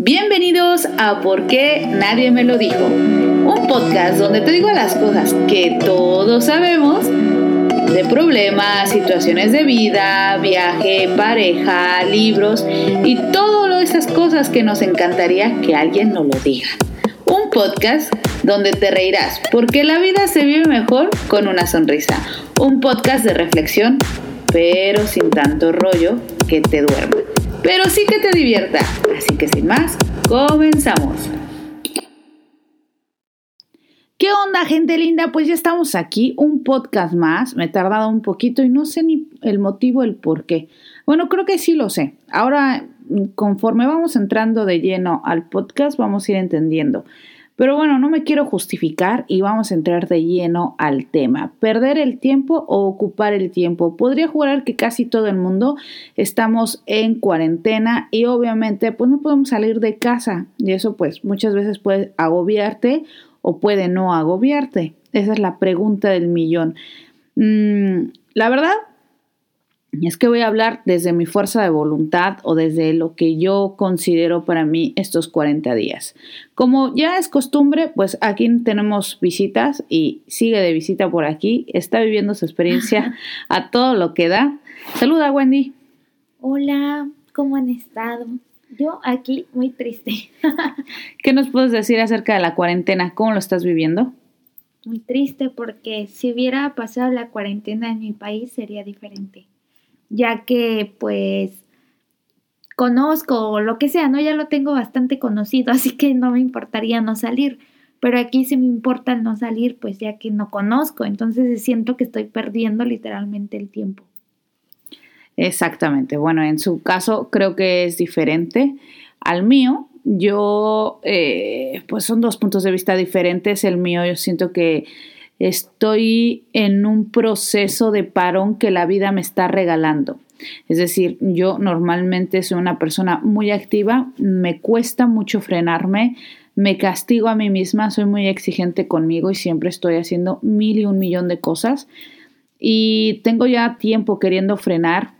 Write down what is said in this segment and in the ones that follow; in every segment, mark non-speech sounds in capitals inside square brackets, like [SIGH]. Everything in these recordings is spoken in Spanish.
Bienvenidos a ¿Por qué nadie me lo dijo? Un podcast donde te digo las cosas que todos sabemos de problemas, situaciones de vida, viaje, pareja, libros y todas esas cosas que nos encantaría que alguien nos lo diga. Un podcast donde te reirás porque la vida se vive mejor con una sonrisa. Un podcast de reflexión, pero sin tanto rollo que te duerma pero sí que te divierta. Así que sin más, comenzamos. ¿Qué onda, gente linda? Pues ya estamos aquí, un podcast más. Me he tardado un poquito y no sé ni el motivo, el por qué. Bueno, creo que sí lo sé. Ahora, conforme vamos entrando de lleno al podcast, vamos a ir entendiendo. Pero bueno, no me quiero justificar y vamos a entrar de lleno al tema. ¿Perder el tiempo o ocupar el tiempo? Podría jurar que casi todo el mundo estamos en cuarentena y obviamente pues no podemos salir de casa y eso pues muchas veces puede agobiarte o puede no agobiarte. Esa es la pregunta del millón. Mm, la verdad, es que voy a hablar desde mi fuerza de voluntad o desde lo que yo considero para mí estos 40 días. Como ya es costumbre, pues aquí tenemos visitas y sigue de visita por aquí. Está viviendo su experiencia [LAUGHS] a todo lo que da. Saluda, Wendy. Hola, ¿cómo han estado? Yo aquí muy triste. [LAUGHS] ¿Qué nos puedes decir acerca de la cuarentena? ¿Cómo lo estás viviendo? Muy triste porque si hubiera pasado la cuarentena en mi país sería diferente ya que pues conozco o lo que sea, ¿no? Ya lo tengo bastante conocido, [LAUGHS] así que no me importaría no salir. Pero aquí sí me importa no salir, pues ya que no conozco, entonces siento que estoy perdiendo literalmente el tiempo. Exactamente. Bueno, en su caso creo que es diferente al mío. Yo, eh, pues son dos puntos de vista diferentes. El mío, yo siento que estoy en un proceso de parón que la vida me está regalando. Es decir, yo normalmente soy una persona muy activa, me cuesta mucho frenarme, me castigo a mí misma, soy muy exigente conmigo y siempre estoy haciendo mil y un millón de cosas. Y tengo ya tiempo queriendo frenar,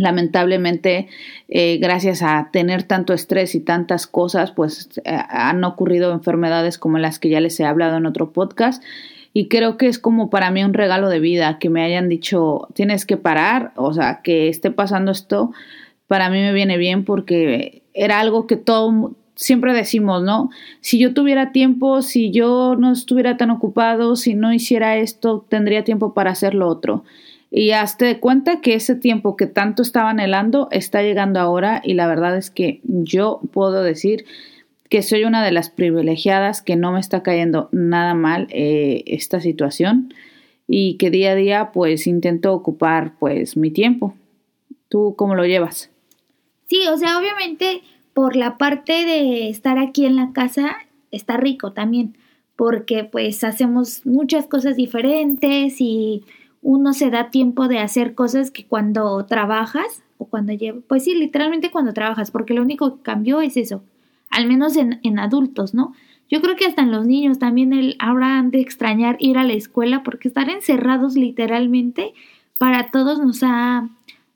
lamentablemente, eh, gracias a tener tanto estrés y tantas cosas, pues eh, han ocurrido enfermedades como las que ya les he hablado en otro podcast. Y creo que es como para mí un regalo de vida que me hayan dicho, tienes que parar, o sea, que esté pasando esto, para mí me viene bien porque era algo que todo, siempre decimos, ¿no? Si yo tuviera tiempo, si yo no estuviera tan ocupado, si no hiciera esto, tendría tiempo para hacer lo otro. Y hazte de cuenta que ese tiempo que tanto estaba anhelando está llegando ahora y la verdad es que yo puedo decir que soy una de las privilegiadas que no me está cayendo nada mal eh, esta situación y que día a día pues intento ocupar pues mi tiempo. ¿Tú cómo lo llevas? Sí, o sea, obviamente por la parte de estar aquí en la casa está rico también, porque pues hacemos muchas cosas diferentes y uno se da tiempo de hacer cosas que cuando trabajas o cuando llevas, pues sí, literalmente cuando trabajas, porque lo único que cambió es eso, al menos en, en adultos, ¿no? Yo creo que hasta en los niños también el, ahora han de extrañar ir a la escuela porque estar encerrados literalmente para todos nos ha,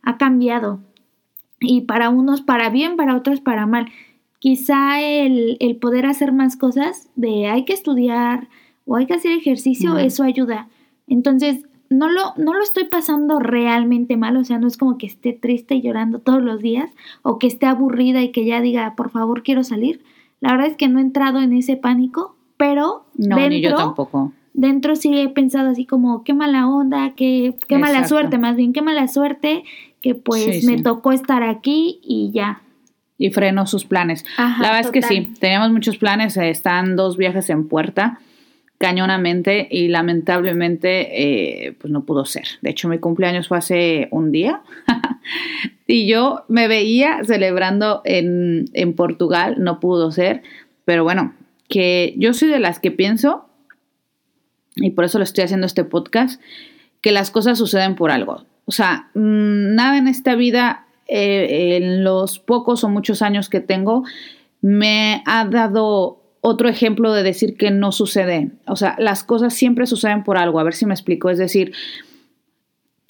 ha cambiado. Y para unos para bien, para otros para mal. Quizá el, el poder hacer más cosas de hay que estudiar o hay que hacer ejercicio, eso ayuda. Entonces, no lo, no lo estoy pasando realmente mal, o sea, no es como que esté triste y llorando todos los días o que esté aburrida y que ya diga, por favor, quiero salir. La verdad es que no he entrado en ese pánico, pero no, dentro, ni yo tampoco. Dentro sí he pensado así como, qué mala onda, qué, qué mala suerte, más bien, qué mala suerte que pues me tocó estar aquí y ya. Y frenó sus planes. la verdad es que sí, teníamos muchos planes, eh, están dos viajes en puerta cañonamente y lamentablemente eh, pues no pudo ser. De hecho, mi cumpleaños fue hace un día [LAUGHS] y yo me veía celebrando en, en Portugal, no pudo ser, pero bueno, que yo soy de las que pienso, y por eso lo estoy haciendo este podcast, que las cosas suceden por algo. O sea, mm, nada en esta vida, eh, en los pocos o muchos años que tengo, me ha dado otro ejemplo de decir que no sucede. O sea, las cosas siempre suceden por algo. A ver si me explico. Es decir,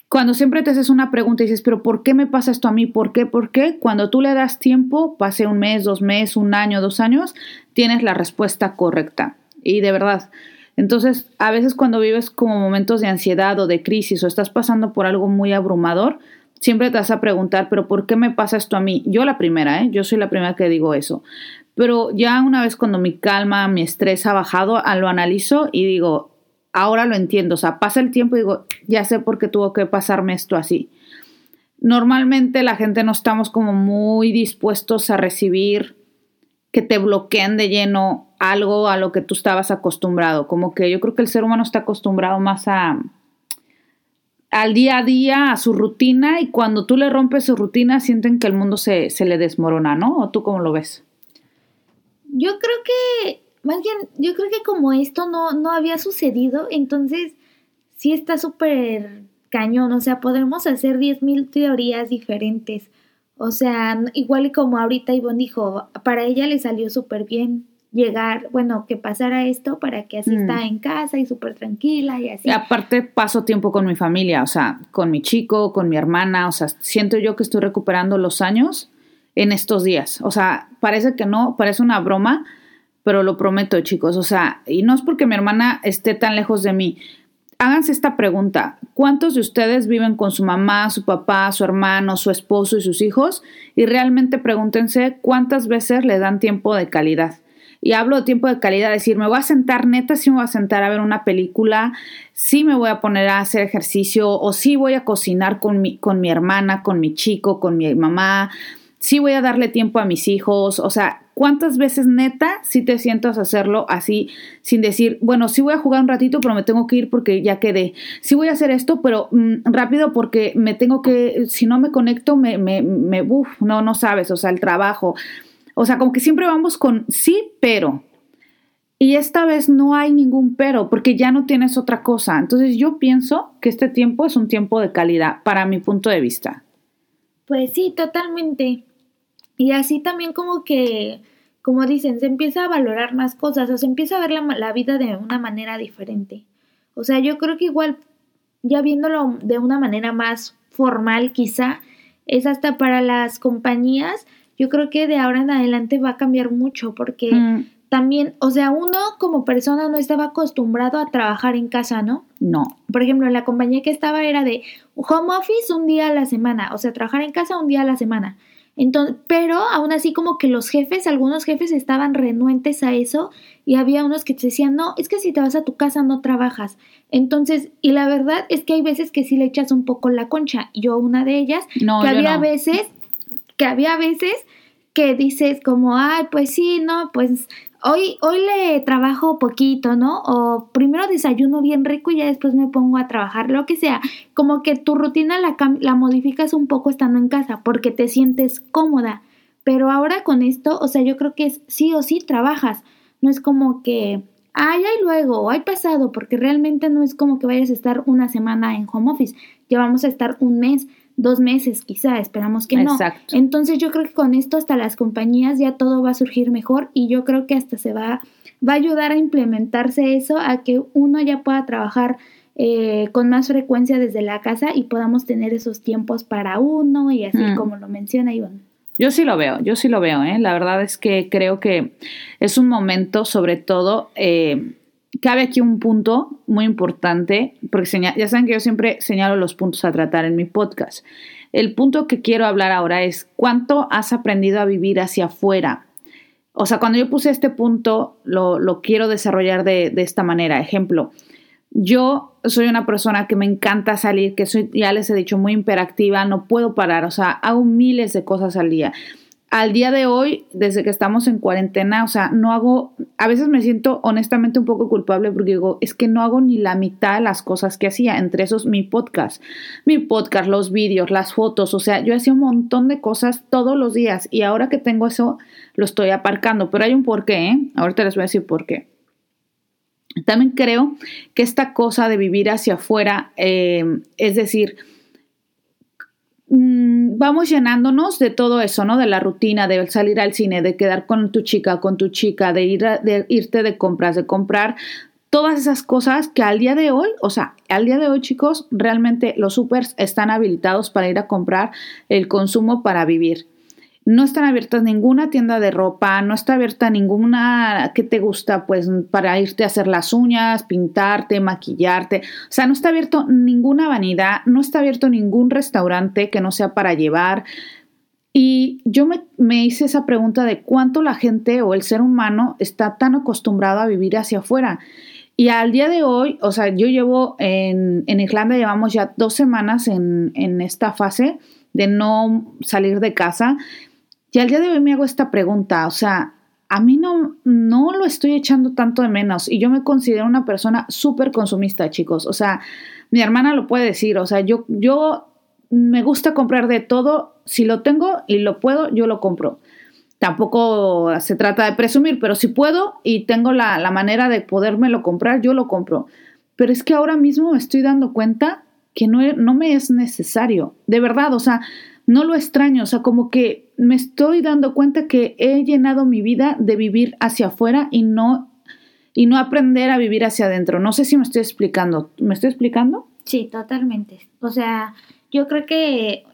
cuando siempre te haces una pregunta y dices, pero ¿por qué me pasa esto a mí? ¿Por qué? ¿Por qué? Cuando tú le das tiempo, pase un mes, dos meses, un año, dos años, tienes la respuesta correcta. Y de verdad, entonces, a veces cuando vives como momentos de ansiedad o de crisis o estás pasando por algo muy abrumador, siempre te vas a preguntar, pero ¿por qué me pasa esto a mí? Yo la primera, ¿eh? Yo soy la primera que digo eso. Pero ya una vez cuando mi calma, mi estrés ha bajado, lo analizo y digo, ahora lo entiendo. O sea, pasa el tiempo y digo, ya sé por qué tuvo que pasarme esto así. Normalmente la gente no estamos como muy dispuestos a recibir que te bloquean de lleno algo a lo que tú estabas acostumbrado. Como que yo creo que el ser humano está acostumbrado más a al día a día, a su rutina, y cuando tú le rompes su rutina, sienten que el mundo se, se le desmorona, ¿no? ¿O tú cómo lo ves? Yo creo que, más bien, yo creo que como esto no, no había sucedido, entonces sí está súper cañón, o sea, podemos hacer 10.000 teorías diferentes. O sea, igual y como ahorita Ivonne dijo, para ella le salió súper bien llegar, bueno, que pasara esto para que así mm. está en casa y súper tranquila y así. Y aparte paso tiempo con mi familia, o sea, con mi chico, con mi hermana, o sea, siento yo que estoy recuperando los años en estos días. O sea, parece que no, parece una broma, pero lo prometo, chicos. O sea, y no es porque mi hermana esté tan lejos de mí. Háganse esta pregunta. ¿Cuántos de ustedes viven con su mamá, su papá, su hermano, su esposo y sus hijos? Y realmente pregúntense cuántas veces le dan tiempo de calidad. Y hablo de tiempo de calidad, decir, me voy a sentar, neta, sí me voy a sentar a ver una película, sí me voy a poner a hacer ejercicio o sí voy a cocinar con mi, con mi hermana, con mi chico, con mi mamá, sí voy a darle tiempo a mis hijos, o sea, ¿cuántas veces neta si te sientas a hacerlo así sin decir, bueno, sí voy a jugar un ratito, pero me tengo que ir porque ya quedé, sí voy a hacer esto, pero mm, rápido porque me tengo que, si no me conecto, me, me, me, uf, no, no sabes, o sea, el trabajo. O sea, como que siempre vamos con sí, pero. Y esta vez no hay ningún pero, porque ya no tienes otra cosa. Entonces yo pienso que este tiempo es un tiempo de calidad, para mi punto de vista. Pues sí, totalmente. Y así también como que, como dicen, se empieza a valorar más cosas, o se empieza a ver la, la vida de una manera diferente. O sea, yo creo que igual, ya viéndolo de una manera más formal quizá, es hasta para las compañías yo creo que de ahora en adelante va a cambiar mucho porque mm. también, o sea, uno como persona no estaba acostumbrado a trabajar en casa, ¿no? No. Por ejemplo, la compañía que estaba era de home office un día a la semana, o sea, trabajar en casa un día a la semana. Entonces, pero aún así como que los jefes, algunos jefes estaban renuentes a eso y había unos que te decían, no, es que si te vas a tu casa no trabajas. Entonces, y la verdad es que hay veces que sí le echas un poco la concha. Yo una de ellas, no, que había veces que había veces que dices como, ay, pues sí, no, pues hoy, hoy le trabajo poquito, ¿no? O primero desayuno bien rico y ya después me pongo a trabajar, lo que sea. Como que tu rutina la, la modificas un poco estando en casa porque te sientes cómoda. Pero ahora con esto, o sea, yo creo que es sí o sí trabajas. No es como que, ay, ay, luego, o hay pasado, porque realmente no es como que vayas a estar una semana en home office. Ya vamos a estar un mes dos meses quizá, esperamos que no. Exacto. Entonces yo creo que con esto hasta las compañías ya todo va a surgir mejor y yo creo que hasta se va, va a ayudar a implementarse eso, a que uno ya pueda trabajar eh, con más frecuencia desde la casa y podamos tener esos tiempos para uno y así mm. como lo menciona Iván. Yo sí lo veo, yo sí lo veo, ¿eh? la verdad es que creo que es un momento sobre todo... Eh, cabe aquí un punto muy importante, porque ya saben que yo siempre señalo los puntos a tratar en mi podcast. El punto que quiero hablar ahora es cuánto has aprendido a vivir hacia afuera. O sea, cuando yo puse este punto, lo, quiero desarrollar de, esta manera. Ejemplo, yo soy una persona que me encanta salir, que soy, ya les he dicho, muy imperactiva, no puedo parar, o sea, hago miles de cosas al día al día de hoy, desde que estamos en cuarentena, o sea, no hago, a veces me siento honestamente un poco culpable porque digo, es que no hago ni la mitad de las cosas que hacía, entre esos mi podcast, mi podcast, los vídeos, las fotos, o sea, yo hacía un montón de cosas todos los días y ahora que tengo eso, lo estoy aparcando, pero hay un porqué, ¿eh? Ahorita les voy a decir por qué. También creo que esta cosa de vivir hacia afuera, eh, es decir, Mm, vamos llenándonos de todo eso, ¿no? De la rutina, de salir al cine, de quedar con tu chica, con tu chica, de, ir de irte de compras, de comprar todas esas cosas que al día de hoy, o sea, al día de hoy chicos, realmente los supers están habilitados para ir a comprar el consumo para vivir. No están abiertas ninguna tienda de ropa, no está abierta ninguna que te gusta, pues para irte a hacer las uñas, pintarte, maquillarte. O sea, no está abierto ninguna vanidad, no está abierto ningún restaurante que no sea para llevar. Y yo me, hice esa pregunta de cuánto la gente o el ser humano está tan acostumbrado a vivir hacia afuera. Y al día de hoy, o sea, yo llevo en, en Irlanda, llevamos ya dos semanas en, en esta fase de no salir de casa y al día de hoy me hago esta pregunta, o sea, a mí no, no lo estoy echando tanto de menos y yo me considero una persona súper consumista, chicos. O sea, mi hermana lo puede decir, o sea, yo, yo me gusta comprar de todo, si lo tengo y lo puedo, yo lo compro. Tampoco se trata de presumir, pero si puedo y tengo la, la manera de podérmelo comprar, yo lo compro. Pero es que ahora mismo me estoy dando cuenta que no, no me es necesario. De verdad, o sea, no lo extraño, o sea, como que me estoy dando cuenta que he llenado mi vida de vivir hacia afuera y no y no aprender a vivir hacia adentro. No sé si me estoy explicando. ¿Me estoy explicando? Sí, totalmente. O sea, yo creo que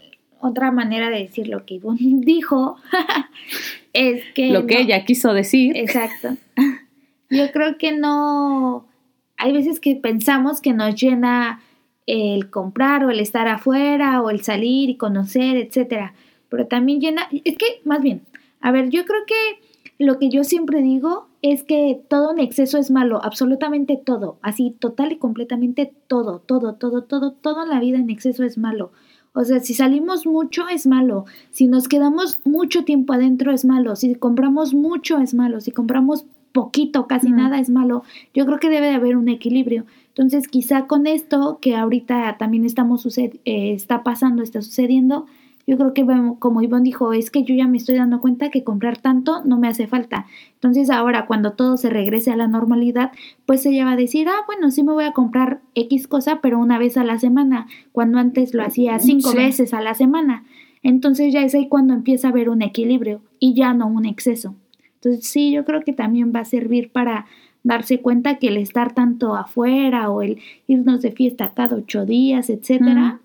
otra manera de decir lo que Ivonne [LAUGHS] dijo [LAUGHS] es que... Lo que ella quiso decir. Exacto. [LAUGHS] Yo creo que no... Hay veces que pensamos que nos llena el comprar o el estar afuera o el salir y conocer, etcétera. Pero también llena, es que más bien, a ver, yo creo que lo que yo siempre digo es que todo en exceso es malo, absolutamente todo, así total y completamente todo, todo, todo, todo, todo en la vida en exceso es malo. O sea, si salimos mucho es malo, si nos quedamos mucho tiempo adentro es malo, si compramos mucho es malo, si compramos poquito, casi nada es malo. Yo creo que debe de haber un equilibrio. Entonces, quizá con esto que ahorita también estamos eh, está pasando, está sucediendo, yo creo que como Ivonne dijo, es que yo ya me estoy dando cuenta que comprar tanto no me hace falta. Entonces ahora cuando todo se regrese a la normalidad, pues ella va a decir, ah, bueno, sí me voy a comprar X cosa, pero una vez a la semana, cuando antes lo hacía cinco veces a la semana. Entonces ya es ahí cuando empieza a haber un equilibrio y ya no un exceso. Entonces sí, yo creo que también va a servir para darse cuenta que el estar tanto afuera o el irnos de fiesta cada ocho días, etcétera,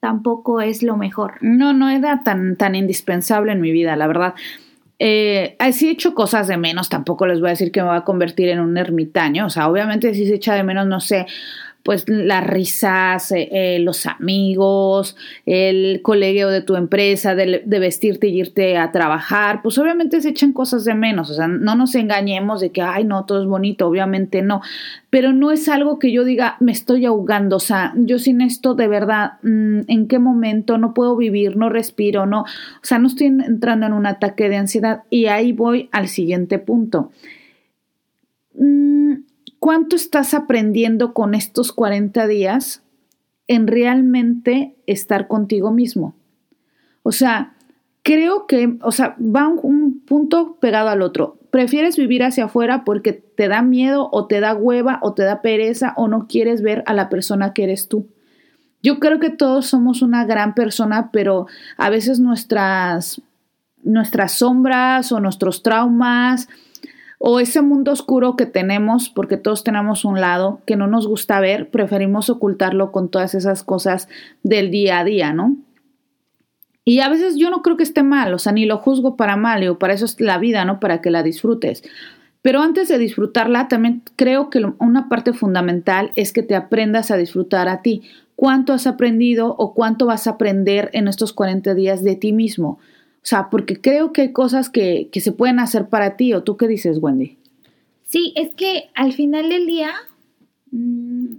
tampoco es lo mejor. No, no era tan, tan indispensable en mi vida, la verdad. Eh, sí he hecho cosas de menos, tampoco les voy a decir que me voy a convertir en un ermitaño, o sea, obviamente si se echa de menos, no sé, pues las risas, eh, eh, los amigos, el colegio de tu empresa, de, vestirte y irte a trabajar, pues obviamente se echan cosas de menos, o sea, no nos engañemos de que, ay, no, todo es bonito, obviamente no, pero no es algo que yo diga, me estoy ahogando, o sea, yo sin esto de verdad, mm, ¿en qué momento no puedo vivir, no respiro, no, o sea, no estoy entrando en un ataque de ansiedad. Y ahí voy al siguiente punto. Mm, ¿Cuánto estás aprendiendo con estos 40 días en realmente estar contigo mismo? O sea, creo que, o sea, va un, punto pegado al otro. ¿Prefieres vivir hacia afuera porque te da miedo o te da hueva o te da pereza o no quieres ver a la persona que eres tú? Yo creo que todos somos una gran persona, pero a veces nuestras, nuestras sombras o nuestros traumas, o ese mundo oscuro que tenemos, porque todos tenemos un lado que no nos gusta ver, preferimos ocultarlo con todas esas cosas del día a día, ¿no? Y a veces yo no creo que esté mal, o sea, ni lo juzgo para mal, o para eso es la vida, ¿no? Para que la disfrutes. Pero antes de disfrutarla, también creo que una parte fundamental es que te aprendas a disfrutar a ti. ¿Cuánto has aprendido o cuánto vas a aprender en estos 40 días de ti mismo? O sea, porque creo que hay cosas que, se pueden hacer para ti. ¿O tú qué dices, Wendy? Sí, es que al final del día, mm,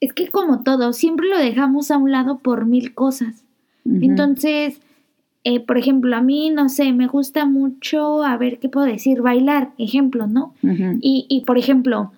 es que como todo, siempre lo dejamos a un lado por mil cosas. Entonces, eh, por ejemplo, a mí, no sé, me gusta mucho, a ver, ¿qué puedo decir? Bailar, ejemplo, ¿no? y, y, por ejemplo,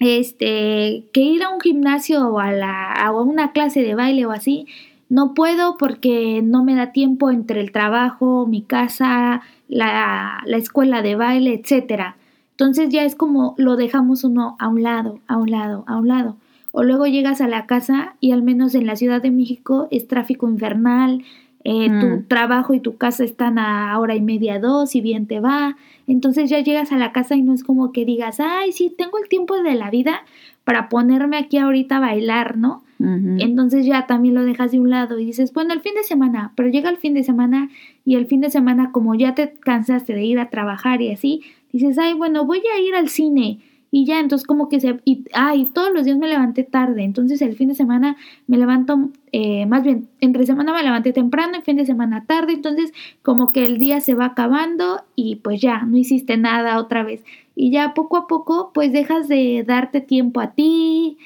este, que ir a un gimnasio o a, la, a una clase de baile o así, no puedo porque no me da tiempo entre el trabajo, mi casa, la, la escuela de baile, etcétera. Entonces ya es como lo dejamos uno a un lado, a un lado, a un lado. O luego llegas a la casa y al menos en la Ciudad de México es tráfico infernal, eh, tu Mm. trabajo y tu casa están a hora y media, dos, y bien te va. Entonces ya llegas a la casa y no es como que digas, ay, sí, tengo el tiempo de la vida para ponerme aquí ahorita a bailar, ¿no? Entonces ya también lo dejas de un lado y dices, bueno, el fin de semana, pero llega el fin de semana y el fin de semana como ya te cansaste de ir a trabajar y así, dices, ay, bueno, voy a ir al cine y ya, entonces como que se, y, ay, todos los días me levanté tarde, entonces el fin de semana me levanto, eh, más bien, entre semana me levanté temprano, el fin de semana tarde, entonces como que el día se va acabando y pues ya, no hiciste nada otra vez. Y ya poco a poco pues dejas de darte tiempo a ti,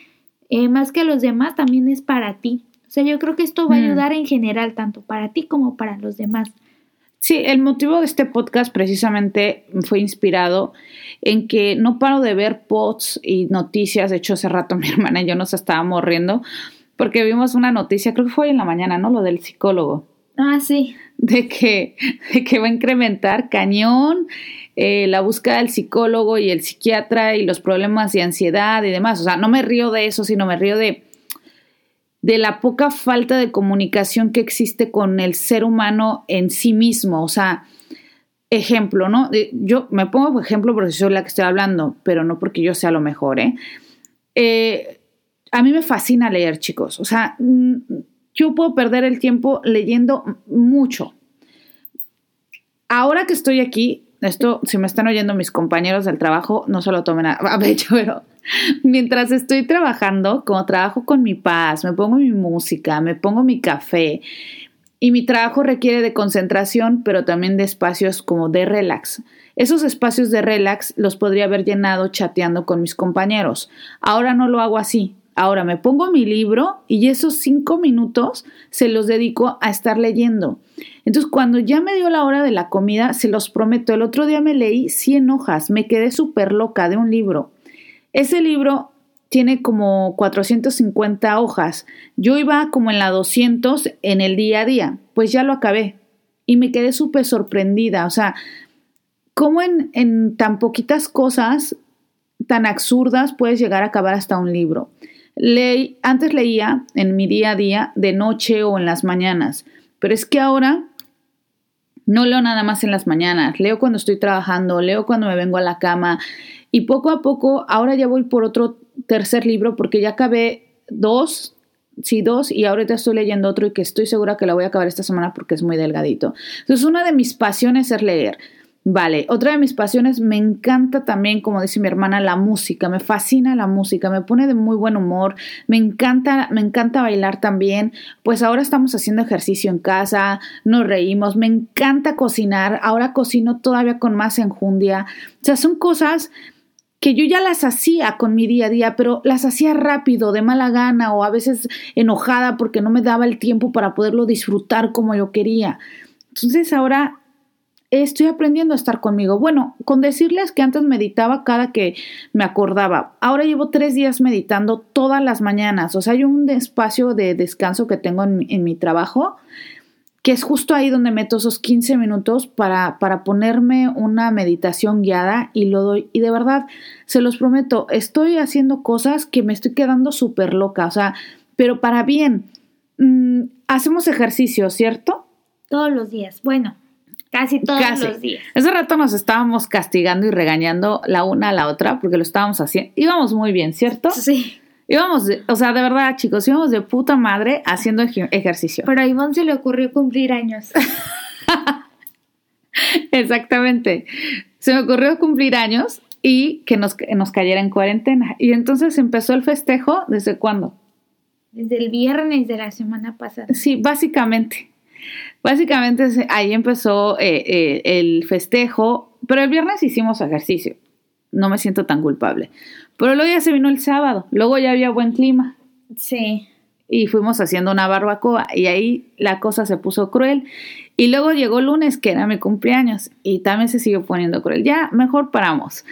eh, más que a los demás, también es para ti. O sea, yo creo que esto va a Mm. ayudar en general, tanto para ti como para los demás. Sí, el motivo de este podcast precisamente fue inspirado en que no paro de ver posts y noticias. De hecho, hace rato [LAUGHS] mi hermana y yo nos estábamos riendo porque vimos una noticia, creo que fue hoy en la mañana, ¿no? Lo del psicólogo, Ah, sí. De que, de que va a incrementar cañón eh, la búsqueda del psicólogo y el psiquiatra y los problemas de ansiedad y demás. O sea, no me río de eso, sino me río de de la poca falta de comunicación que existe con el ser humano en sí mismo. O sea, ejemplo, ¿no? Eh, Yo me pongo por ejemplo porque soy la que estoy hablando, pero no porque yo sea lo mejor, ¿eh? Eh, a mí me fascina leer, chicos. O sea, yo puedo perder el tiempo leyendo mucho. Ahora que estoy aquí, esto, si me están oyendo mis compañeros del trabajo, no se lo tomen a, [LAUGHS] a pecho, pero mientras estoy trabajando, como trabajo con mi paz, me pongo mi música, me pongo mi café y mi trabajo requiere de concentración, pero también de espacios como de relax. Esos espacios de relax los podría haber llenado chateando con mis compañeros. Ahora no lo hago así. Ahora me pongo mi libro y esos cinco minutos se los dedico a estar leyendo. Entonces, cuando ya me dio la hora de la comida, se los prometo, el otro día me leí 100 hojas, me quedé súper loca de un libro. Ese libro tiene como 450 hojas. Yo iba como en la 200 en el día a día, pues ya lo acabé y me quedé súper sorprendida. O sea, cómo en, en tan poquitas cosas tan absurdas puedes llegar a acabar hasta un libro. Leí, antes leía en mi día a día, de noche o en las mañanas, pero es que ahora no leo nada más en las mañanas, leo cuando estoy trabajando, leo cuando me vengo a la cama y poco a poco ahora ya voy por otro tercer libro porque ya acabé dos, sí, dos y ahorita estoy leyendo otro y que estoy segura que la voy a acabar esta semana porque es muy delgadito. Entonces una de mis pasiones es leer. Vale, otra de mis pasiones me encanta también, como dice mi hermana, la música, me fascina la música, me pone de muy buen humor, me encanta, me encanta bailar también, pues ahora estamos haciendo ejercicio en casa, nos reímos, me encanta cocinar, ahora cocino todavía con más enjundia, o sea, son cosas que yo ya las hacía con mi día a día, pero las hacía rápido, de mala gana o a veces enojada porque no me daba el tiempo para poderlo disfrutar como yo quería. Entonces ahora estoy aprendiendo a estar conmigo. Bueno, con decirles que antes meditaba cada que me acordaba. Ahora llevo tres días meditando todas las mañanas. O sea, hay un espacio de descanso que tengo en, mi trabajo que es justo ahí donde meto esos 15 minutos para, para ponerme una meditación guiada y lo doy. Y de verdad, se los prometo, estoy haciendo cosas que me estoy quedando súper loca, o sea, pero para bien. Mm, hacemos ejercicio, ¿cierto? Todos los días. Bueno, casi todos Casi. los días. Hace rato nos estábamos castigando y regañando la una a la otra porque lo estábamos haciendo. Íbamos muy bien, ¿cierto? Sí. Íbamos, de- o sea, de verdad, chicos, íbamos de puta madre haciendo ej- ejercicio. Pero a Ivonne se le ocurrió cumplir años. [LAUGHS] Exactamente. Se me ocurrió cumplir años y que nos, que nos cayera en cuarentena. Y entonces empezó el festejo, ¿desde cuándo? Desde el viernes de la semana pasada. Sí, básicamente. Básicamente ahí empezó eh, eh, el festejo, pero el viernes hicimos ejercicio. No me siento tan culpable. Pero luego ya se vino el sábado, luego ya había buen clima Sí. y fuimos haciendo una barbacoa y ahí la cosa se puso cruel. Y luego llegó el lunes, que era mi cumpleaños, y también se siguió poniendo cruel. Ya, mejor paramos.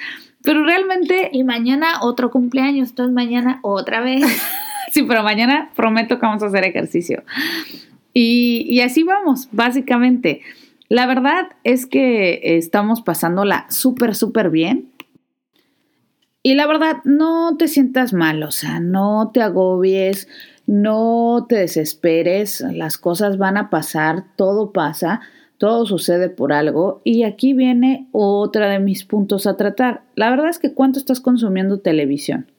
Pero realmente, Y mañana otro cumpleaños, entonces mañana otra vez. [LAUGHS] sí, pero mañana prometo que vamos a hacer ejercicio. Y, así vamos, básicamente. La verdad es que estamos pasándola súper, súper bien. Y la verdad, no te sientas mal, o sea, no te agobies. no te desesperes, las cosas van a pasar, todo pasa, todo sucede por algo y aquí viene otra de mis puntos a tratar. La verdad es que cuánto estás consumiendo televisión.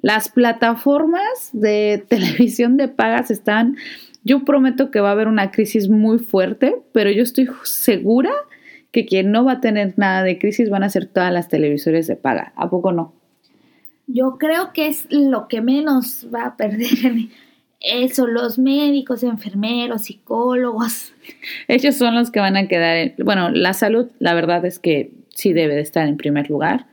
Las plataformas de [LAUGHS] televisión de pagas están, yo prometo que va a haber una crisis muy fuerte, pero yo estoy segura que quien no va a tener nada de crisis van a ser todas las televisores de paga. ¿A poco no? Yo creo que es lo que menos va a perder [LAUGHS] eso, los médicos, enfermeros, psicólogos. Ellos son los que van a quedar, bueno, la salud, la verdad es que sí debe de estar en primer lugar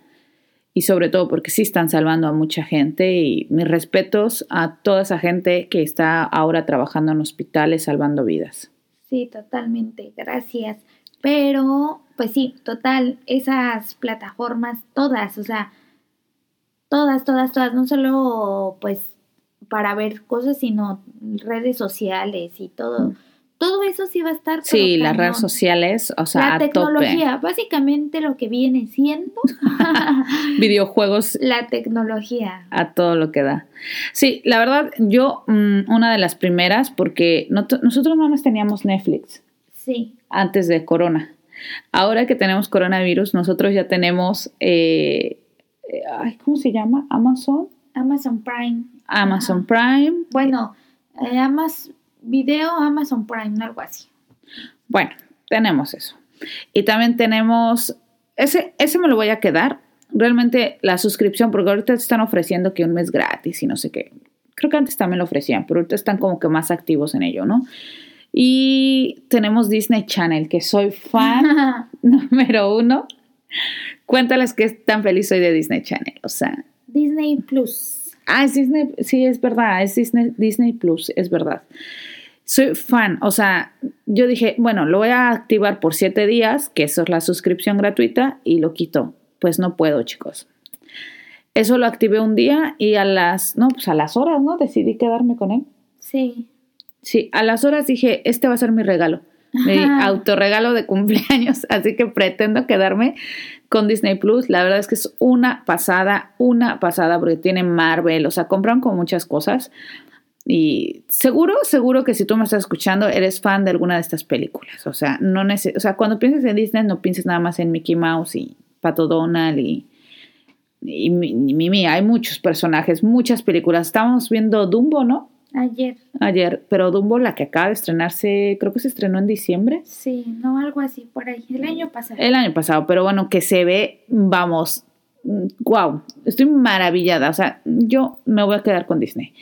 y sobre todo porque sí están salvando a mucha gente y mis respetos a toda esa gente que está ahora trabajando en hospitales salvando vidas. Sí, totalmente, gracias. Pero, pues sí, total, esas plataformas, todas, o sea, todas, todas, todas, no solo pues para ver cosas, sino redes sociales y todo. Mm todo eso sí va a estar. Sí, las redes sociales, o sea, la tecnología, básicamente lo que viene siendo [LAUGHS] [LAUGHS] videojuegos. La tecnología. A todo lo que da. Sí, la verdad, yo, mm, una de las primeras, porque nosotros no más teníamos Netflix. Sí. Antes de Corona. Ahora que tenemos coronavirus, nosotros ya tenemos, eh, eh ¿cómo se llama? Amazon. Amazon Prime. Amazon Prime. Bueno, eh, Amazon video Amazon Prime, algo así. Bueno, tenemos eso. Y también tenemos, ese, ese me lo voy a quedar. Realmente la suscripción, porque ahorita están ofreciendo que un mes gratis y no sé qué. Creo que antes también lo ofrecían, pero ahorita están como que más activos en ello, ¿no? Y tenemos Disney Channel, que soy fan [LAUGHS] número uno. Cuéntales que tan feliz soy de Disney Channel, o sea. Disney Plus. Ah, es Disney, sí, es verdad, es Disney, Disney Plus, es verdad soy fan, o sea, yo dije, bueno, lo voy a activar por siete días, que eso es la suscripción gratuita, y lo quito. Pues no puedo, chicos. Eso lo activé un día y a las, no, pues a las horas, ¿no? Decidí quedarme con él. Sí. Sí, a las horas dije, este va a ser mi regalo, mi autorregalo de cumpleaños, [LAUGHS] así que pretendo quedarme con Disney Plus. La verdad es que es una pasada, una pasada, porque tiene Marvel, o sea, compran con muchas cosas. Y seguro, seguro que si tú me estás escuchando, eres fan de alguna de estas películas. O sea, no o sea, cuando pienses en Disney, no pienses nada más en Mickey Mouse y Pato Donald y, y Mimi. Hay muchos personajes, muchas películas. Estábamos viendo Dumbo, ¿no? Ayer. Ayer, pero Dumbo, la que acaba de estrenarse, creo que se estrenó en diciembre. Sí, no, algo así, por ahí, el año pasado. El año pasado, pero bueno, que se ve, vamos, wow, estoy maravillada. O sea, yo me voy a quedar con Disney.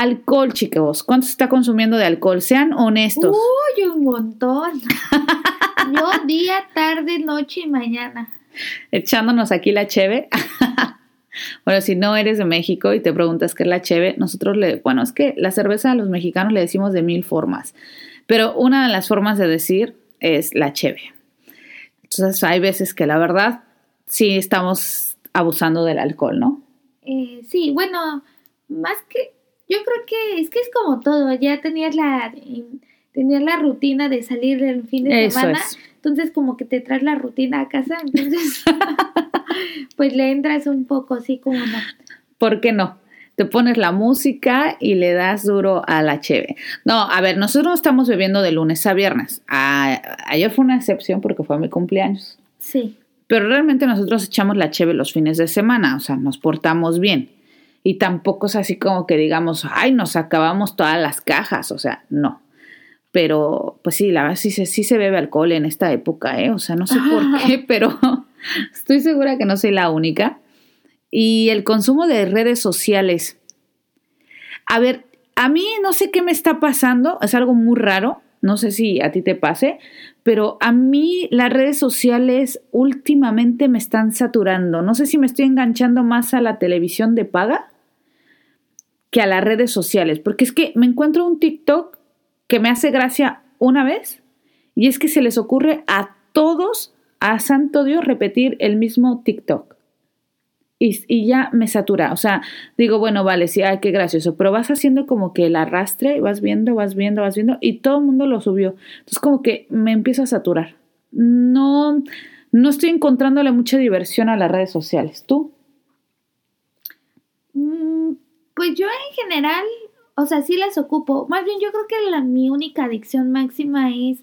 Alcohol, chicos. ¿Cuánto se está consumiendo de alcohol? Sean honestos. Uy, un montón. [LAUGHS] Yo día, tarde, noche y mañana. Echándonos aquí la cheve. [LAUGHS] bueno, si no eres de México y te preguntas qué es la cheve, nosotros le, bueno, es que la cerveza a los mexicanos le decimos de mil formas, pero una de las formas de decir es la cheve. Entonces hay veces que la verdad sí estamos abusando del alcohol, ¿no? Eh, sí, bueno, más que yo creo que es que es como todo, ya tenías la tenías la rutina de salir el fin de semana, entonces como que te traes la rutina a casa, entonces [LAUGHS] pues le entras un poco así como no. ¿Por qué no? Te pones la música y le das duro a la cheve. No, a ver, nosotros no estamos bebiendo de lunes a viernes. ayer fue una excepción porque fue mi cumpleaños. Sí. Pero realmente nosotros echamos la cheve los fines de semana, o sea, nos portamos bien. Y tampoco es así como que digamos, ay, nos acabamos todas las cajas, o sea, no. Pero, pues sí, la verdad sí, sí se bebe alcohol en esta época, ¿eh? O sea, no sé por qué, [LAUGHS] pero estoy segura que no soy la única. Y el consumo de redes sociales. A ver, a mí no sé qué me está pasando, es algo muy raro, no sé si a ti te pase, pero a mí las redes sociales últimamente me están saturando. No sé si me estoy enganchando más a la televisión de paga que a las redes sociales, porque es que me encuentro un TikTok que me hace gracia una vez y es que se les ocurre a todos, a santo Dios, repetir el mismo TikTok. Y, ya me satura. O sea, digo, bueno, vale, sí, ay, qué gracioso. Pero vas haciendo como que el arrastre, vas viendo, vas viendo, vas viendo, y todo el mundo lo subió. Entonces, como que me empiezo a saturar. No, no estoy encontrándole mucha diversión a las redes sociales. ¿Tú? Mm, pues yo en general, o sea, sí las ocupo. Más bien yo creo que la, mi única adicción máxima es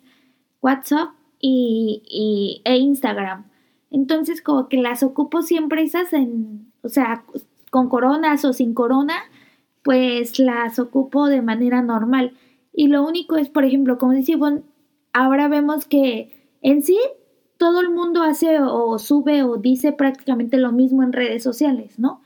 WhatsApp y, e Instagram. Entonces como que las ocupo siempre esas en, o sea, con coronas o sin corona, pues las ocupo de manera normal. Y lo único es, por ejemplo, como dice Ivonne, ahora vemos que en sí todo el mundo hace o sube o dice prácticamente lo mismo en redes sociales, ¿no?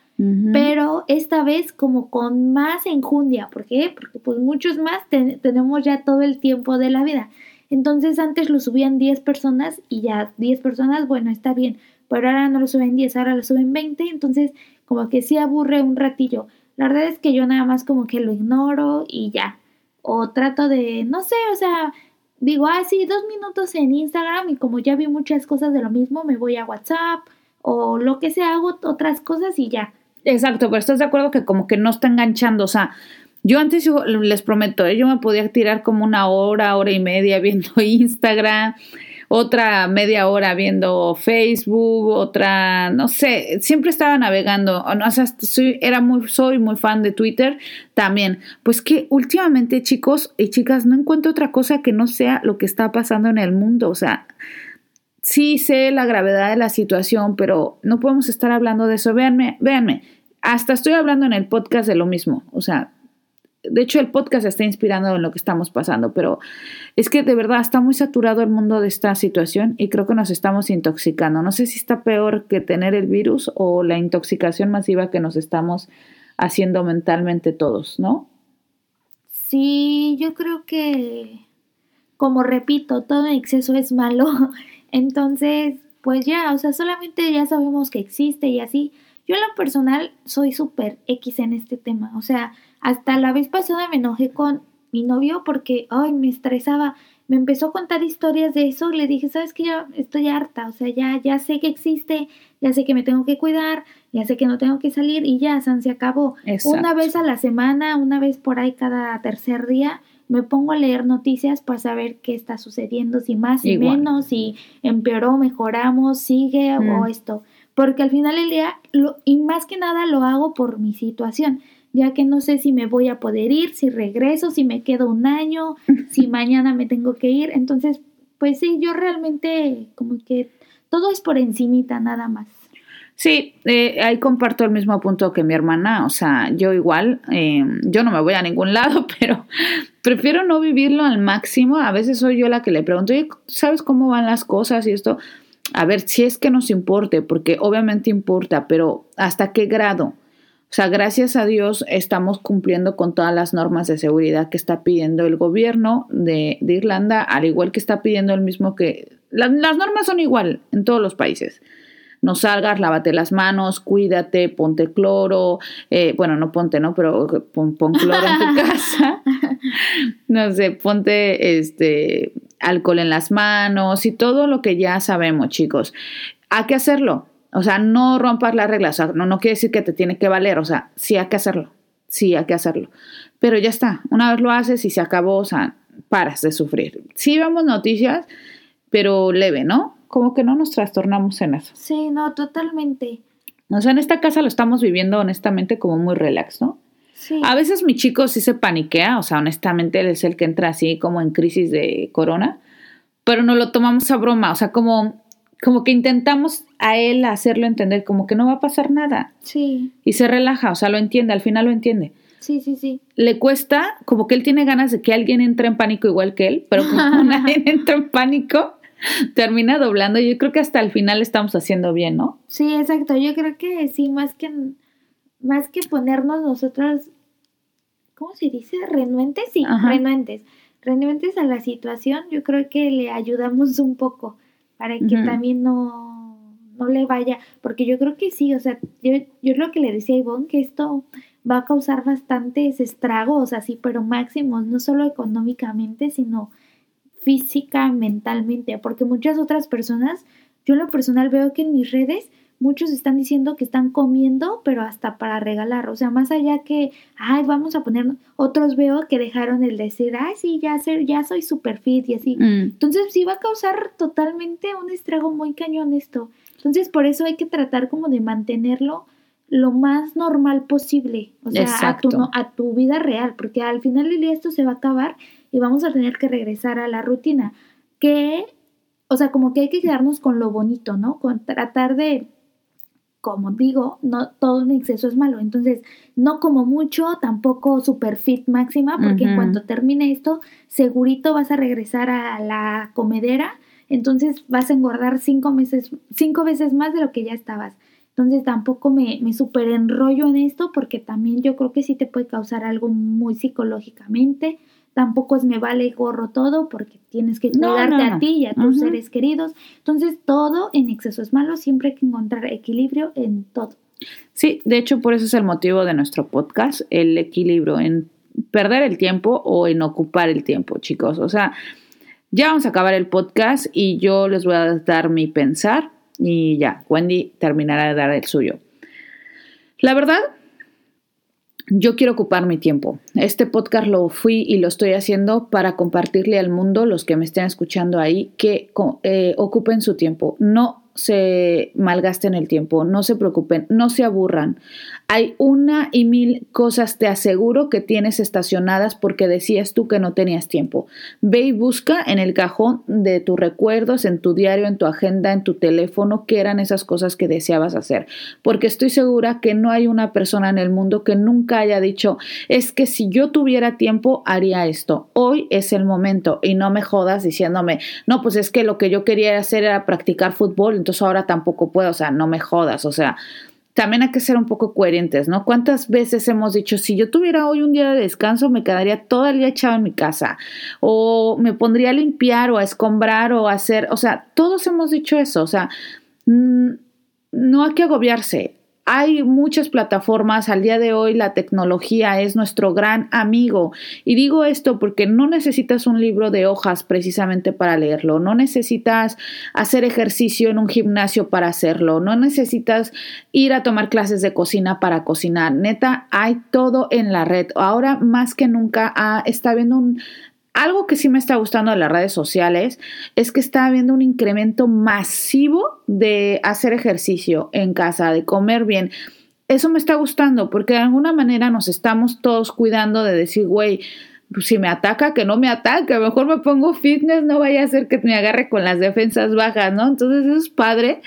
Pero esta vez como con más enjundia, ¿por qué? Porque pues muchos más tenemos ya todo el tiempo de la vida. Entonces antes lo subían 10 personas y ya 10 personas, bueno, está bien, pero ahora no lo suben 10, ahora lo suben 20, entonces como que sí aburre un ratillo. La verdad es que yo nada más como que lo ignoro y ya. O trato de, no sé, o sea, digo, ah, sí, dos minutos en Instagram y como ya vi muchas cosas de lo mismo, me voy a WhatsApp o lo que sea, hago otras cosas y ya. Exacto, pero estás de acuerdo que como que no está enganchando, o sea, yo antes les prometo, ¿eh? yo me podía tirar como una hora, hora y media viendo [LAUGHS] Instagram, otra media hora viendo Facebook, otra, no sé, siempre estaba navegando, o sea, soy, era muy, soy muy fan de Twitter también. Pues que últimamente, chicos y chicas, no encuentro otra cosa que no sea lo que está pasando en el mundo, o sea, sí sé la gravedad de la situación, pero no podemos estar hablando de eso. Véanme, véanme, hasta estoy hablando en el podcast de lo mismo, o sea, de hecho, el podcast está inspirando en lo que estamos pasando, pero es que de verdad está muy saturado el mundo de esta situación y creo que nos estamos intoxicando. No sé si está peor que tener el virus o la intoxicación masiva que nos estamos haciendo mentalmente todos, ¿no? Sí, yo creo que, como repito, todo en exceso es malo. [LAUGHS] Entonces, pues ya, o sea, solamente ya sabemos que existe y así. Yo en lo personal soy súper X en este tema. O sea, hasta la vez pasada me enojé con mi novio porque, ay, me estresaba. Me empezó a contar historias de eso. Le dije, ¿sabes qué? Ya estoy harta. O sea, ya, ya sé que existe, ya sé que me tengo que cuidar, ya sé que no tengo que salir y ya, San, se acabó. Una vez a la semana, una vez por ahí cada tercer día, me pongo a leer noticias para saber qué está sucediendo, si más, y menos, si empeoró, mejoramos, sigue o mm. esto. Porque al final del día, lo, y más que nada lo hago por mi situación ya que no sé si me voy a poder ir, si regreso, si me quedo un año, [LAUGHS] si mañana me tengo que ir. Entonces, pues sí, yo realmente como que todo es por encimita nada más. Sí, eh, ahí comparto el mismo punto que mi hermana, o sea, yo igual, eh, yo no me voy a ningún [LAUGHS] lado, pero prefiero no vivirlo al máximo. A veces soy yo la que le pregunto, ¿sabes cómo van las cosas y esto? A ver, si es que nos importe, porque obviamente importa, pero ¿hasta qué grado? O sea, gracias a Dios estamos cumpliendo con todas las normas de seguridad que está pidiendo el gobierno de, Irlanda, al igual que está pidiendo el mismo que... las normas son igual en todos los países. No salgas, lávate las manos, cuídate, ponte cloro, eh, bueno, no ponte, ¿no? Pero pon, pon cloro en tu [LAUGHS] casa. no sé, ponte este alcohol en las manos y todo lo que ya sabemos, chicos. Hay que hacerlo. O sea, no rompas las reglas, o sea, no, no quiere decir que te tiene que valer, o sea, sí hay que hacerlo, sí hay que hacerlo. Pero ya está, una vez lo haces y se acabó, o sea, paras de sufrir. Sí vemos noticias, pero leve, ¿no? Como que no nos trastornamos en eso. Sí, no, totalmente. O sea, en esta casa lo estamos viviendo honestamente como muy relax, ¿no? Sí. A veces mi chico sí se paniquea, o sea, honestamente él es el que entra así como en crisis de corona, pero no lo tomamos a broma, o sea, como como que intentamos a él hacerlo entender como que no va a pasar nada. Sí. Y se relaja, o sea, lo entiende, al final lo entiende. Sí, sí, sí. Le cuesta, como que él tiene ganas de que alguien entre en pánico igual que él, pero como [LAUGHS] nadie entra en pánico, termina doblando. Yo creo que hasta el final estamos haciendo bien, ¿no? Sí, exacto. Yo creo que sí, más que más que ponernos nosotros, ¿cómo se dice? Renuentes, sí, renuentes. Renuentes a la situación, yo creo que le ayudamos un poco para que también no, no le vaya, porque yo creo que sí, o sea, yo, yo lo que le decía a Ivonne, que esto va a causar bastantes estragos, así, pero máximos, no solo económicamente, sino física, mentalmente, porque muchas otras personas, yo en lo personal veo que en mis redes muchos están diciendo que están comiendo, pero hasta para regalar. O sea, más allá que, ay, vamos a poner, otros veo que dejaron el decir, ay, sí, ya, ser, ya soy super fit y así. Mm. Entonces sí va a causar totalmente un estrago muy cañón esto. Entonces por eso hay que tratar como de mantenerlo lo más normal posible, o sea, a tu, a tu vida real, porque al final del día esto se va a acabar y vamos a tener que regresar a la rutina, que, o sea, como que hay que quedarnos con lo bonito, ¿no? Con tratar de, como digo, no todo en exceso es malo, entonces, no como mucho, tampoco super fit máxima, porque en cuanto termine esto, segurito vas a regresar a la comedera, entonces vas a engordar cinco meses, cinco veces más de lo que ya estabas. Entonces tampoco me, me super enrollo en esto porque también yo creo que sí te puede causar algo muy psicológicamente. Tampoco es me vale gorro todo porque tienes que cuidarte a ti y a tus seres queridos. Entonces todo en exceso es malo, siempre hay que encontrar equilibrio en todo. Sí, de hecho por eso es el motivo de nuestro podcast, el equilibrio en perder el tiempo o en ocupar el tiempo, chicos. O sea, ya vamos a acabar el podcast y yo les voy a dar mi pensar y ya, Wendy terminará de dar el suyo. La verdad, yo quiero ocupar mi tiempo. Este podcast lo fui y lo estoy haciendo para compartirle al mundo, los que me estén escuchando ahí, que eh, ocupen su tiempo. No se malgasten el tiempo, no se preocupen, no se aburran. Hay una y mil cosas, te aseguro, que tienes estacionadas porque decías tú que no tenías tiempo. Ve y busca en el cajón de tus recuerdos, en tu diario, en tu agenda, en tu teléfono, qué eran esas cosas que deseabas hacer. Porque estoy segura que no hay una persona en el mundo que nunca haya dicho, es que si yo tuviera tiempo, haría esto. Hoy es el momento y no me jodas diciéndome, no, pues es que lo que yo quería hacer era practicar fútbol, ahora tampoco puedo, o sea, no me jodas, o sea, también hay que ser un poco coherentes, ¿no? ¿Cuántas veces hemos dicho, si yo tuviera hoy un día de descanso, me quedaría todo el día echado en mi casa? O me pondría a limpiar o a escombrar o a hacer, o sea, todos hemos dicho eso, o sea, no hay que agobiarse. Hay muchas plataformas, al día de hoy la tecnología es nuestro gran amigo. Y digo esto porque no necesitas un libro de hojas precisamente para leerlo, no necesitas hacer ejercicio en un gimnasio para hacerlo, no necesitas ir a tomar clases de cocina para cocinar. Neta, hay todo en la red. Ahora más que nunca ah, está habiendo un algo que sí me está gustando de las redes sociales es que está habiendo un incremento masivo de hacer ejercicio en casa, de comer bien. Eso me está gustando porque de alguna manera nos estamos todos cuidando de decir, güey, pues si me ataca, que no me ataque, mejor me pongo fitness, no vaya a ser que me agarre con las defensas bajas, ¿no? Entonces eso es padre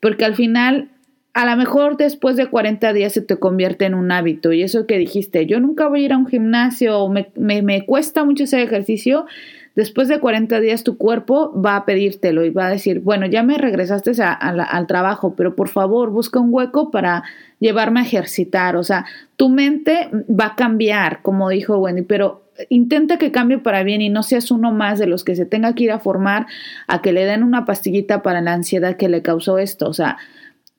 porque al final a lo mejor después de 40 días se te convierte en un hábito. Y eso que dijiste, yo nunca voy a ir a un gimnasio, me, me, me cuesta mucho ese ejercicio, después de 40 días tu cuerpo va a pedírtelo y va a decir, bueno, ya me regresaste al trabajo, pero por favor busca un hueco para llevarme a ejercitar, o sea, tu mente va a cambiar, como dijo Wendy, pero intenta que cambie para bien y no seas uno más de los que se tenga que ir a formar a que le den una pastillita para la ansiedad que le causó esto, o sea,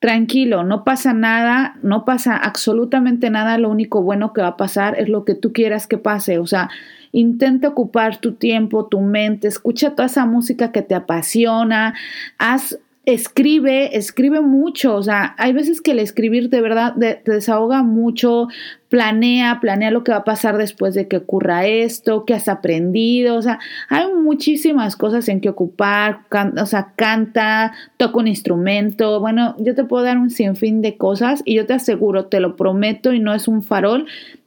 tranquilo, no pasa nada, no pasa absolutamente nada, lo único bueno que va a pasar es lo que tú quieras que pase, o sea, intenta ocupar tu tiempo, tu mente, escucha toda esa música que te apasiona, haz escribe, escribe mucho, o sea, hay veces que el escribir de verdad te desahoga mucho, planea, planea lo que va a pasar después de que ocurra esto, qué has aprendido, o sea, hay muchísimas cosas en que ocupar, o sea, canta, toca un instrumento, bueno, yo te puedo dar un sinfín de cosas y yo te aseguro, te lo prometo y no es un farol,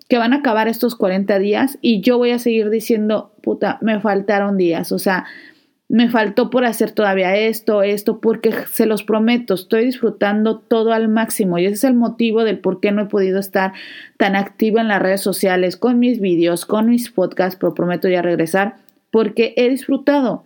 que van a acabar estos 40 días y yo voy a seguir diciendo, puta, me faltaron días, o sea, me faltó por hacer todavía esto, esto, porque se los prometo, estoy disfrutando todo al máximo y ese es el motivo del por qué no he podido estar tan activa en las redes sociales, con mis vídeos, con mis podcasts, pero prometo ya regresar, porque he disfrutado.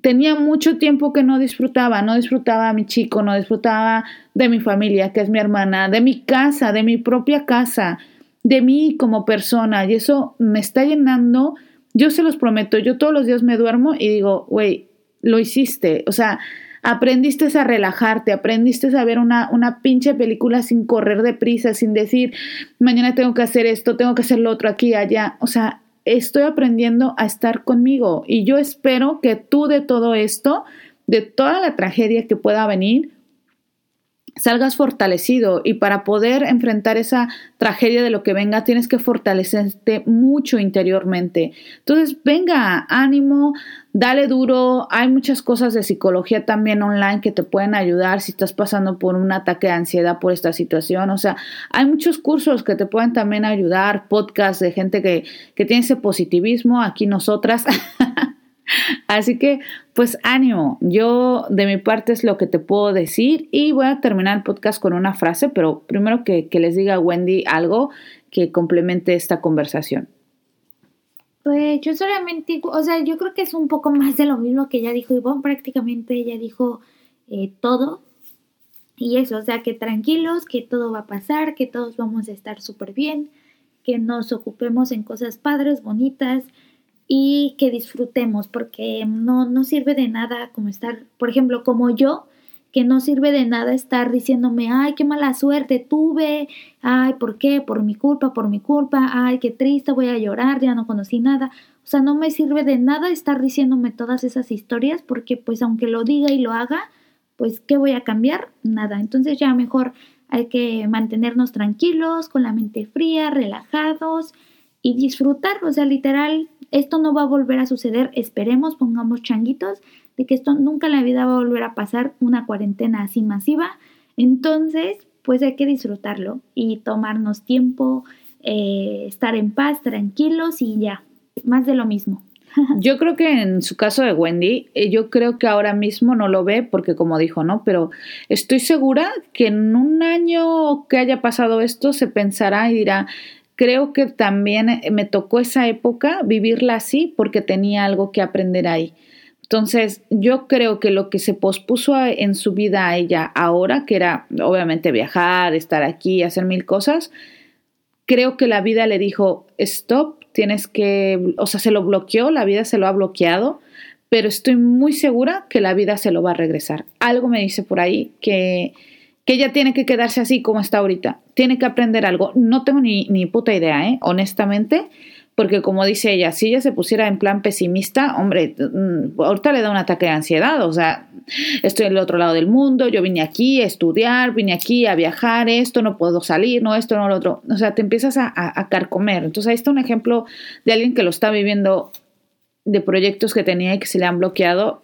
Tenía mucho tiempo que no disfrutaba, no disfrutaba a mi chico, no disfrutaba de mi familia, que es mi hermana, de mi casa, de mi propia casa, de mí como persona, y eso me está llenando yo se los prometo, yo todos los días me duermo y digo, güey, lo hiciste. O sea, aprendiste a relajarte, aprendiste a ver una, una pinche película sin correr de prisa, sin decir, mañana tengo que hacer esto, tengo que hacer lo otro aquí, allá. O sea, estoy aprendiendo a estar conmigo y yo espero que tú de todo esto, de toda la tragedia que pueda venir, salgas fortalecido y para poder enfrentar esa tragedia de lo que venga tienes que fortalecerte mucho interiormente. Entonces, venga, ánimo, dale duro, hay muchas cosas de psicología también online que te pueden ayudar si estás pasando por un ataque de ansiedad por esta situación, o sea, hay muchos cursos que te pueden también ayudar, podcasts de gente que, que tiene ese positivismo, aquí nosotras. [LAUGHS] Así que, pues ánimo, yo de mi parte es lo que te puedo decir y voy a terminar el podcast con una frase, pero primero que, les diga Wendy algo que complemente esta conversación. Pues yo solamente, o sea, yo creo que es un poco más de lo mismo que ella dijo Ivonne, prácticamente ella dijo eh, todo. Y eso, o sea, que tranquilos, que todo va a pasar, que todos vamos a estar súper bien, que nos ocupemos en cosas padres, bonitas, y que disfrutemos, porque no, no sirve de nada como estar, por ejemplo, como yo, que no sirve de nada estar diciéndome, ay, qué mala suerte tuve, ay, ¿por qué? Por mi culpa, por mi culpa, ay, qué triste, voy a llorar, ya no conocí nada. O sea, no me sirve de nada estar diciéndome todas esas historias porque pues aunque lo diga y lo haga, pues ¿qué voy a cambiar? Nada. Entonces ya mejor hay que mantenernos tranquilos, con la mente fría, relajados y disfrutar, o sea, literal, esto no va a volver a suceder, esperemos, pongamos changuitos, de que esto nunca en la vida va a volver a pasar una cuarentena así masiva. Entonces, pues hay que disfrutarlo y tomarnos tiempo, eh, estar en paz, tranquilos y ya, más de lo mismo. [LAUGHS] Yo creo que en su caso de Wendy, eh, yo creo que ahora mismo no lo ve porque como dijo, ¿no? Pero estoy segura que en un año que haya pasado esto se pensará y dirá, creo que también eh, me tocó esa época vivirla así porque tenía algo que aprender ahí. Entonces, yo creo que lo que se pospuso en su vida a ella ahora, que era obviamente viajar, estar aquí, hacer mil cosas, creo que la vida le dijo, stop, tienes que, o sea, se lo bloqueó, la vida se lo ha bloqueado, pero estoy muy segura que la vida se lo va a regresar. Algo me dice por ahí que que ella tiene que quedarse así como está ahorita. Tiene que aprender algo. No tengo ni, ni puta idea, ¿eh? honestamente, porque como dice ella, si ella se pusiera en plan pesimista, hombre, mm, ahorita le da un ataque de ansiedad, o sea, estoy en el otro lado del mundo, yo vine aquí a estudiar, vine aquí a viajar, esto no puedo salir, no esto, no lo otro, o sea, te empiezas a, a, a carcomer. Entonces ahí está un ejemplo de alguien que lo está viviendo de proyectos que tenía y que se le han bloqueado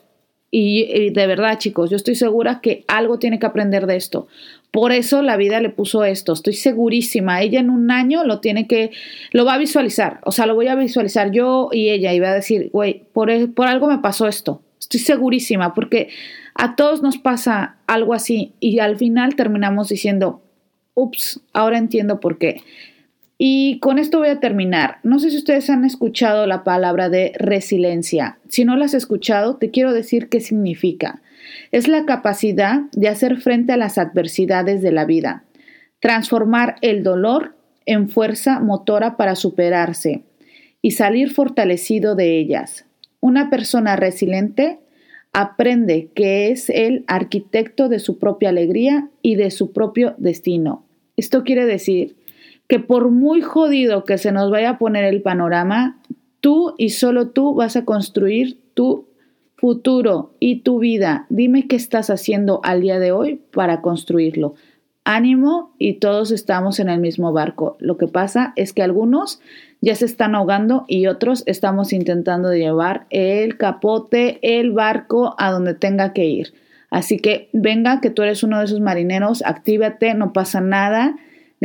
y, de verdad, chicos, yo estoy segura que algo tiene que aprender de esto. Por eso la vida le puso esto. Estoy segurísima. Ella en un año lo tiene que, lo va a visualizar. O sea, lo voy a visualizar yo y ella y va a decir, güey, por, e, por algo me pasó esto. Estoy segurísima porque a todos nos pasa algo así y al final terminamos diciendo, ups, ahora entiendo por qué. Y con esto voy a terminar. No sé si ustedes han escuchado la palabra de resiliencia. Si no la has escuchado, te quiero decir qué significa. Es la capacidad de hacer frente a las adversidades de la vida, transformar el dolor en fuerza motora para superarse y salir fortalecido de ellas. Una persona resiliente aprende que es el arquitecto de su propia alegría y de su propio destino. Esto quiere decir que por muy jodido que se nos vaya a poner el panorama, tú y solo tú vas a construir tu futuro y tu vida. Dime qué estás haciendo al día de hoy para construirlo. Ánimo y todos estamos en el mismo barco. Lo que pasa es que algunos ya se están ahogando y otros estamos intentando llevar el capote, el barco a donde tenga que ir. Así que venga, que tú eres uno de esos marineros, actívate, no pasa nada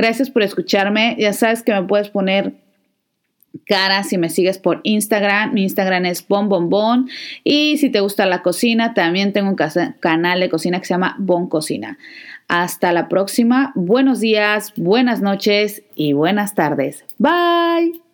Gracias por escucharme. Ya sabes que me puedes poner cara si me sigues por Instagram. Mi Instagram es bonbonbon. Y si te gusta la cocina, también tengo un canal de cocina que se llama Bon Cocina. Hasta la próxima. Buenos días, buenas noches y buenas tardes. Bye.